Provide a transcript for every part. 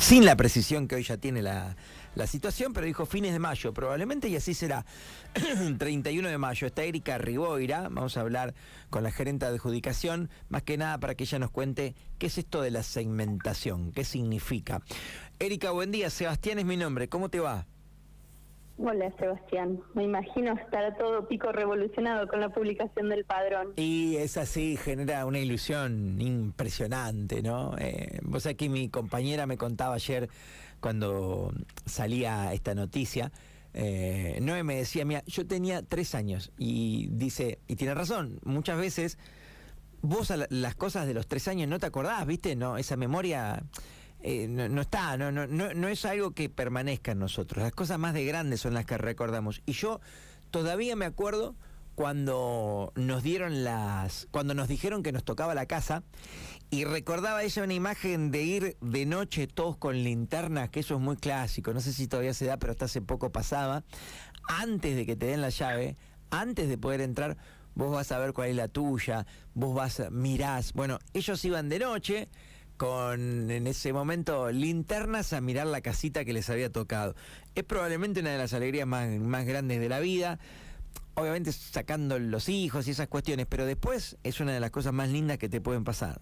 sin la precisión que hoy ya tiene la, la situación, pero dijo fines de mayo probablemente y así será. 31 de mayo está Erika Riboira, vamos a hablar con la gerente de adjudicación, más que nada para que ella nos cuente qué es esto de la segmentación, qué significa. Erika, buen día, Sebastián es mi nombre, ¿cómo te va? Hola Sebastián, me imagino estará todo pico revolucionado con la publicación del padrón. Y es así, genera una ilusión impresionante, ¿no? Eh, vos aquí mi compañera me contaba ayer cuando salía esta noticia, eh, Noé me decía, mira, yo tenía tres años y dice, y tiene razón, muchas veces vos las cosas de los tres años no te acordás, ¿viste? No, esa memoria eh, no, está, no, no, no, es algo que permanezca en nosotros. Las cosas más de grandes son las que recordamos. Y yo todavía me acuerdo cuando nos dieron las, cuando nos dijeron que nos tocaba la casa y recordaba ella una imagen de ir de noche todos con linternas, que eso es muy clásico, no sé si todavía se da, pero hasta hace poco pasaba, antes de que te den la llave, antes de poder entrar, vos vas a ver cuál es la tuya, vos vas, mirás, bueno, ellos iban de noche, con en ese momento linternas a mirar la casita que les había tocado. Es probablemente una de las alegrías más, grandes de la vida. Obviamente sacando los hijos y esas cuestiones, pero después es una de las cosas más lindas que te pueden pasar.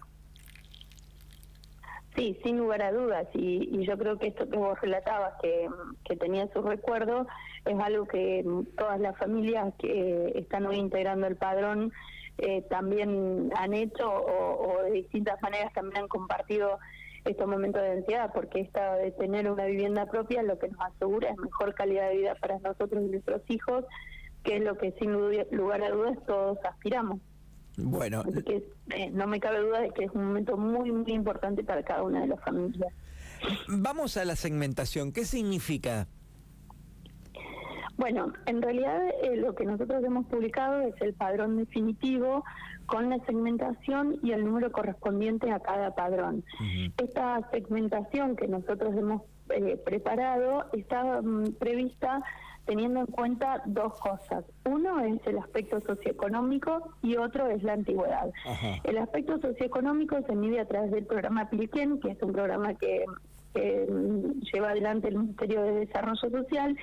Sí, sin lugar a dudas, y, yo creo que esto que vos relatabas, que, que tenía su recuerdo, es algo que todas las familias que están hoy integrando el padrón eh, también han hecho o, de distintas maneras también han compartido estos momentos de ansiedad, porque esta de tener una vivienda propia lo que nos asegura es mejor calidad de vida para nosotros y nuestros hijos, que es lo que sin lugar a dudas todos aspiramos. Bueno, eh, no me cabe duda de que es un momento muy, muy importante para cada una de las familias. Vamos a la segmentación. ¿Qué significa? Bueno, en realidad eh, lo que nosotros hemos publicado es el padrón definitivo con la segmentación y el número correspondiente a cada padrón. Esta segmentación que nosotros hemos eh, preparado está mm, prevista teniendo en cuenta dos cosas. Uno es el aspecto socioeconómico y otro es la antigüedad. El aspecto socioeconómico se mide a través del programa Pilquén, que es un programa que mm, lleva adelante el Ministerio de Desarrollo Social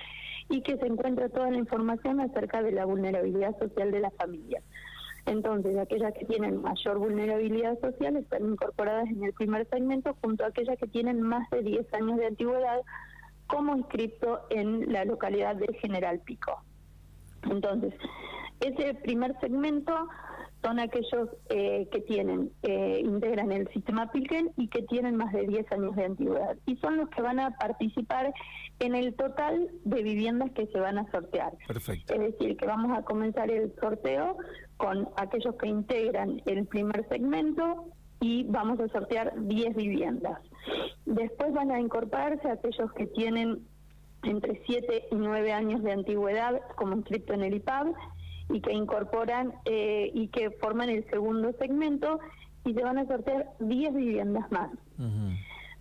y que se encuentra toda la información acerca de la vulnerabilidad social de las familias. Entonces, aquellas que tienen mayor vulnerabilidad social están incorporadas en el primer segmento junto a aquellas que tienen más de 10 años de antigüedad como inscrito en la localidad de General Pico. Entonces, ese primer segmento son aquellos eh, que tienen, eh, integran el sistema Pilken y que tienen más de 10 años de antigüedad. Y son los que van a participar en el total de viviendas que se van a sortear. Perfecto. Es decir, que vamos a comenzar el sorteo con aquellos que integran el primer segmento y vamos a sortear 10 viviendas. Después van a incorporarse aquellos que tienen entre 7 y 9 años de antigüedad como inscrito en el IPAB y que incorporan eh, y que forman el segundo segmento y se van a sortear 10 viviendas más.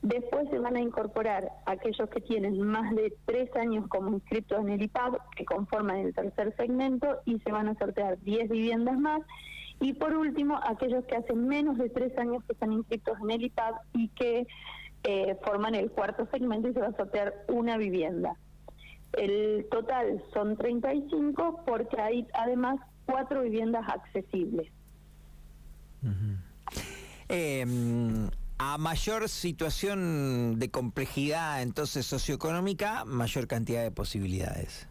Después se van a incorporar aquellos que tienen más de 3 años como inscritos en el IPAB, que conforman el tercer segmento, y se van a sortear 10 viviendas más. Y por último, aquellos que hacen menos de 3 años que están inscritos en el IPAB y que eh, forman el cuarto segmento y se va a sortear una vivienda. El total son 35 porque hay además cuatro viviendas accesibles. Em, a mayor situación de complejidad entonces socioeconómica, mayor cantidad de posibilidades.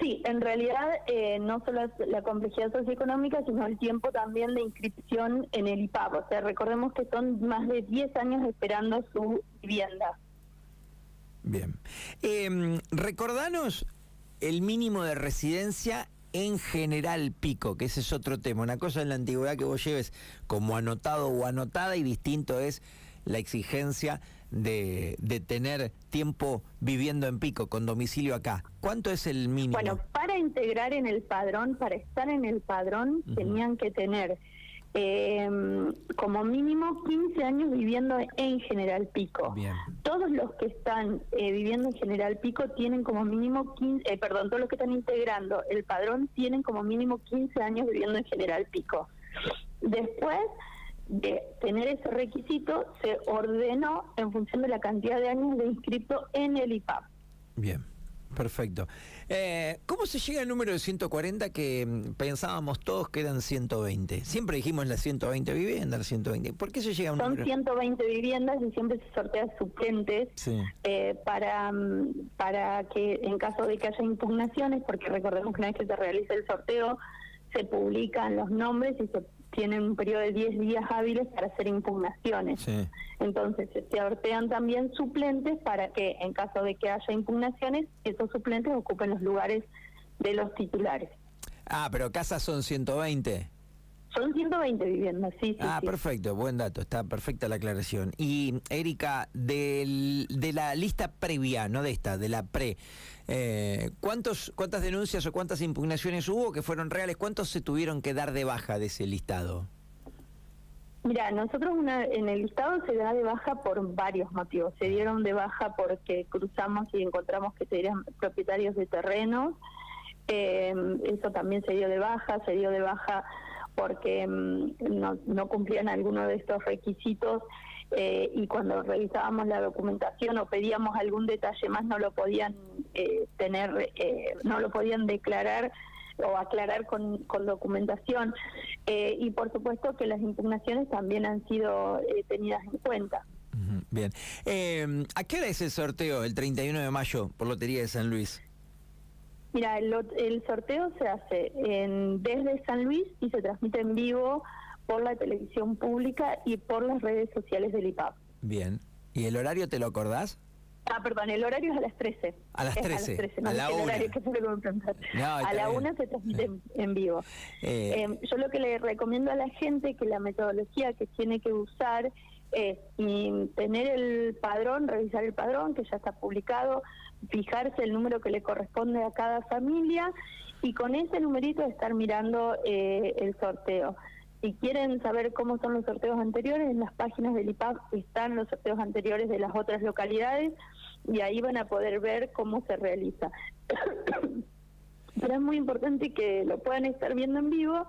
Sí, en realidad eh, no solo la complejidad socioeconómica, sino el tiempo también de inscripción en el IPAP. O sea, recordemos que son más de 10 años esperando su vivienda. Bien. Eh, recordanos el mínimo de residencia en general pico, que ese es otro tema. Una cosa en la antigüedad que vos lleves como anotado o anotada y distinto es la exigencia de, de tener tiempo viviendo en pico, con domicilio acá. ¿Cuánto es el mínimo? Bueno, para integrar en el padrón, para estar en el padrón, tenían que tener eh, como mínimo 15 años viviendo en General Pico. Todos los que están eh, viviendo en General Pico tienen como mínimo 15, eh, perdón, todos los que están integrando el padrón tienen como mínimo 15 años viviendo en General Pico. Después de tener ese requisito, se ordenó en función de la cantidad de años de inscrito en el IPAP. Bien. Perfecto. Eh, ¿Cómo se llega al número de 140 que mm, pensábamos todos que eran 120? Siempre dijimos las 120 viviendas, 120. ¿Por qué se llega a un Son número? 120 viviendas y siempre se sortean suplentes eh, para, mm, para que en caso de que haya impugnaciones, porque recordemos que una vez que se realiza el sorteo, se publican los nombres y se tienen un periodo de 10 días hábiles para hacer impugnaciones. Entonces, se sortean también suplentes para que, en caso de que haya impugnaciones, esos suplentes ocupen los lugares de los titulares. Ah, pero casas son 120. Son 120 viviendas, sí, sí. Ah, perfecto, buen dato, está perfecta la aclaración. Y Erika, del, de la lista previa, no de esta, de la pre, eh, ¿cuántos, ¿cuántas denuncias o cuántas impugnaciones hubo que fueron reales? ¿Cuántos se tuvieron que dar de baja de ese listado? Mira, nosotros en el listado se da de baja por varios motivos. Se dieron de baja porque cruzamos y encontramos que serían propietarios de terrenos. Eh, eso también se dio de baja, se dio de baja porque mm, no, cumplían alguno de estos requisitos eh, y cuando revisábamos la documentación o pedíamos algún detalle más no lo podían eh, tener, eh, no lo podían declarar o aclarar con, documentación y por supuesto que las impugnaciones también han sido tenidas en cuenta. Bien. ¿A qué hora es el sorteo el 31 de mayo por Lotería de San Luis? Mira, el, sorteo se hace en, desde San Luis y se transmite en vivo por la televisión pública y por las redes sociales del IPAP. Bien. ¿Y el horario te lo acordás? Ah, perdón, el horario es a las 13. A las 13. a, las 13, no a la 1. a la 1 se transmite en, vivo. Eh, em, yo lo que le recomiendo a la gente que la metodología que tiene que usar es tener el padrón, revisar el padrón que ya está publicado, fijarse el número que le corresponde a cada familia y con ese numerito estar mirando eh, el sorteo. Si quieren saber cómo son los sorteos anteriores, en las páginas del IPAP están los sorteos anteriores de las otras localidades y ahí van a poder ver cómo se realiza. Pero es muy importante que lo puedan estar viendo en vivo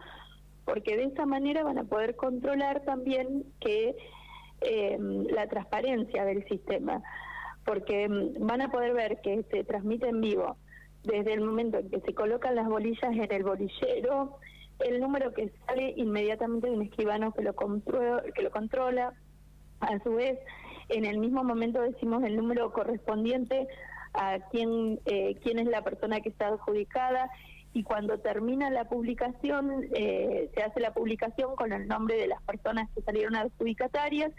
porque de esa manera van a poder controlar también que eh, la transparencia del sistema porque mm, van a poder ver que se transmite en vivo desde el momento en que se colocan las bolillas en el bolillero, el número que sale inmediatamente de un escribano que lo, que lo controla, a su vez, en el mismo momento decimos el número correspondiente a quién, eh, quién es la persona que está adjudicada y cuando termina la publicación, eh, se hace la publicación con el nombre de las personas que salieron adjudicatarias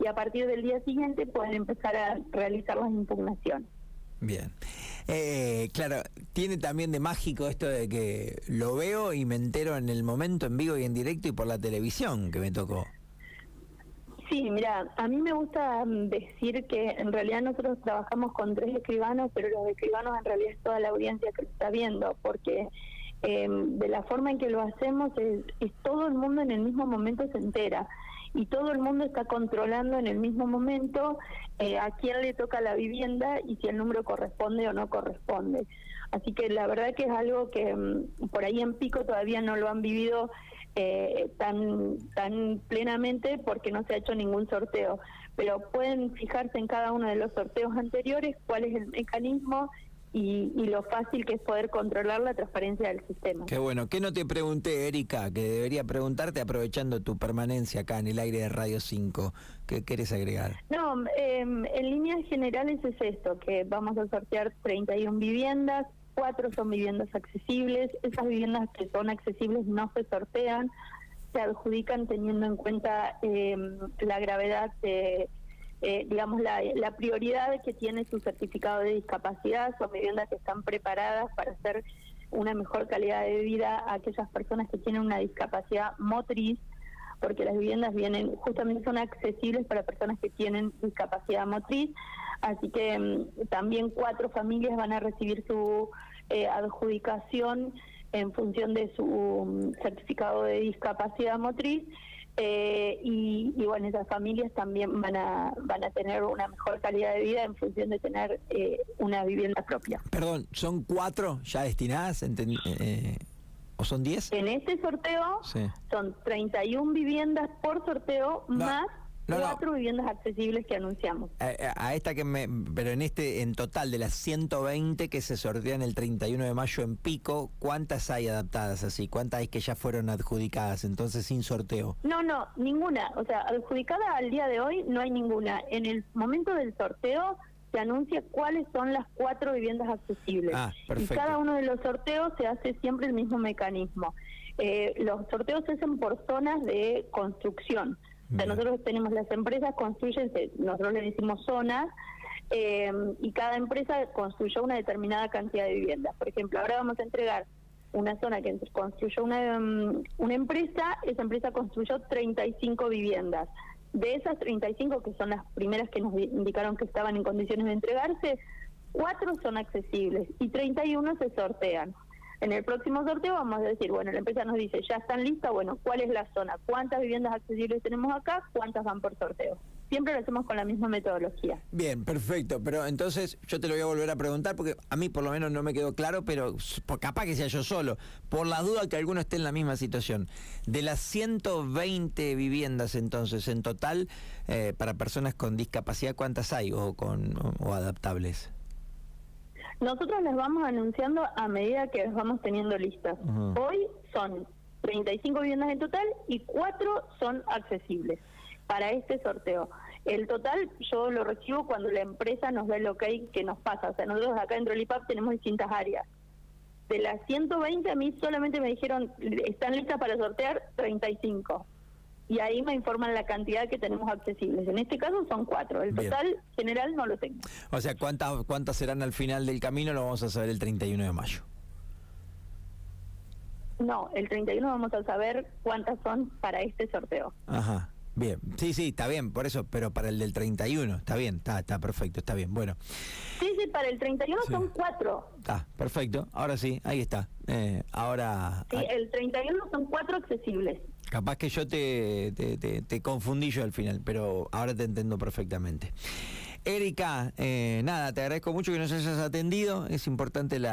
y a partir del día siguiente pueden empezar a realizar las impugnaciones. Bien. Eh, claro, tiene también de mágico esto de que lo veo y me entero en el momento en vivo y en directo y por la televisión que me tocó. Sí, mira, a mí me gusta mm, decir que en realidad nosotros trabajamos con tres escribanos, pero los escribanos en realidad es toda la audiencia que lo está viendo, porque em, de la forma en que lo hacemos es, es todo el mundo en el mismo momento se entera y todo el mundo está controlando en el mismo momento eh, a quién le toca la vivienda y si el número corresponde o no corresponde. Así que la verdad que es algo que mm, por ahí en Pico todavía no lo han vivido eh, tan, tan plenamente porque no se ha hecho ningún sorteo. Pero pueden fijarse en cada uno de los sorteos anteriores cuál es el mecanismo y, lo fácil que es poder controlar la transparencia del sistema. Qué bueno. ¿Qué no te pregunté, Erika, que debería preguntarte aprovechando tu permanencia acá en el aire de Radio 5? ¿Qué quieres agregar? No, em, en líneas generales es esto, que vamos a sortear 31 viviendas, cuatro son viviendas accesibles, esas viviendas que son accesibles no se sortean, se adjudican teniendo en cuenta em, la gravedad de eh, digamos, la, la, prioridad que tiene su certificado de discapacidad, son viviendas que están preparadas para hacer una mejor calidad de vida a aquellas personas que tienen una discapacidad motriz, porque las viviendas vienen, justamente son accesibles para personas que tienen discapacidad motriz, así que mm, también cuatro familias van a recibir su eh, adjudicación en función de su mm, certificado de discapacidad motriz eh, y, bueno, esas familias también van a, van a tener una mejor calidad de vida en función de tener eh, una vivienda propia. Perdón, ¿son cuatro ya destinadas? Eh, ¿O son 10? En este sorteo son 31 viviendas por sorteo más cuatro viviendas accesibles que anunciamos. A, esta que me, pero en este, en total de las 120 que se sortean el 31 de mayo en Pico, ¿cuántas hay adaptadas así? ¿Cuántas hay que ya fueron adjudicadas entonces sin sorteo? No, no, ninguna. O sea, adjudicada al día de hoy no hay ninguna. En el momento del sorteo se anuncia cuáles son las cuatro viviendas accesibles. Ah, y cada uno de los sorteos se hace siempre el mismo mecanismo. Eh, los sorteos se hacen por zonas de construcción nosotros tenemos las empresas construyen, nosotros le decimos zonas, eh, y cada empresa construyó una determinada cantidad de viviendas. Por ejemplo, ahora vamos a entregar una zona que construyó una, mm, una empresa, esa empresa construyó 35 viviendas. De esas 35, que son las primeras que nos indicaron que estaban en condiciones de entregarse, cuatro son accesibles y 31 se sortean. En el próximo sorteo vamos a decir, bueno, la empresa nos dice, ya están listas, bueno, ¿cuál es la zona? ¿Cuántas viviendas accesibles tenemos acá? ¿Cuántas van por sorteo? Siempre lo hacemos con la misma metodología. Bien, perfecto. Pero entonces yo te lo voy a volver a preguntar porque a mí por lo menos no me quedó claro, pero capaz que sea yo solo. Por la duda que alguno esté en la misma situación. De las 120 viviendas entonces en total eh, para personas con discapacidad, ¿cuántas hay o, con, o adaptables? Nosotros les vamos anunciando a medida que las vamos teniendo listas. Hoy son 35 viviendas en total y 4 son accesibles para este sorteo. El total yo lo recibo cuando la empresa nos da el ok que nos pasa. O sea, nosotros acá en Trolipap tenemos distintas áreas. De las 120 a mí solamente me dijeron, están listas para sortear 35 y ahí me informan la cantidad que tenemos accesibles. En este caso son cuatro, el total general no lo tengo. O sea, ¿cuántas, ¿cuántas serán al final del camino? Lo vamos a saber el 31 de mayo. No, el 31 vamos a saber cuántas son para este sorteo. Ajá. Bien, sí, sí, está bien, por eso, pero para el del 31, está bien, está, está perfecto, está bien, bueno. Sí, sí, para el 31 son cuatro. Está, perfecto, ahora sí, ahí está. Eh, ahora... Sí, el 31 son cuatro accesibles. Capaz que yo te, te, confundí yo al final, pero ahora te entiendo perfectamente. Erika, eh, nada, te agradezco mucho que nos hayas atendido. Es importante la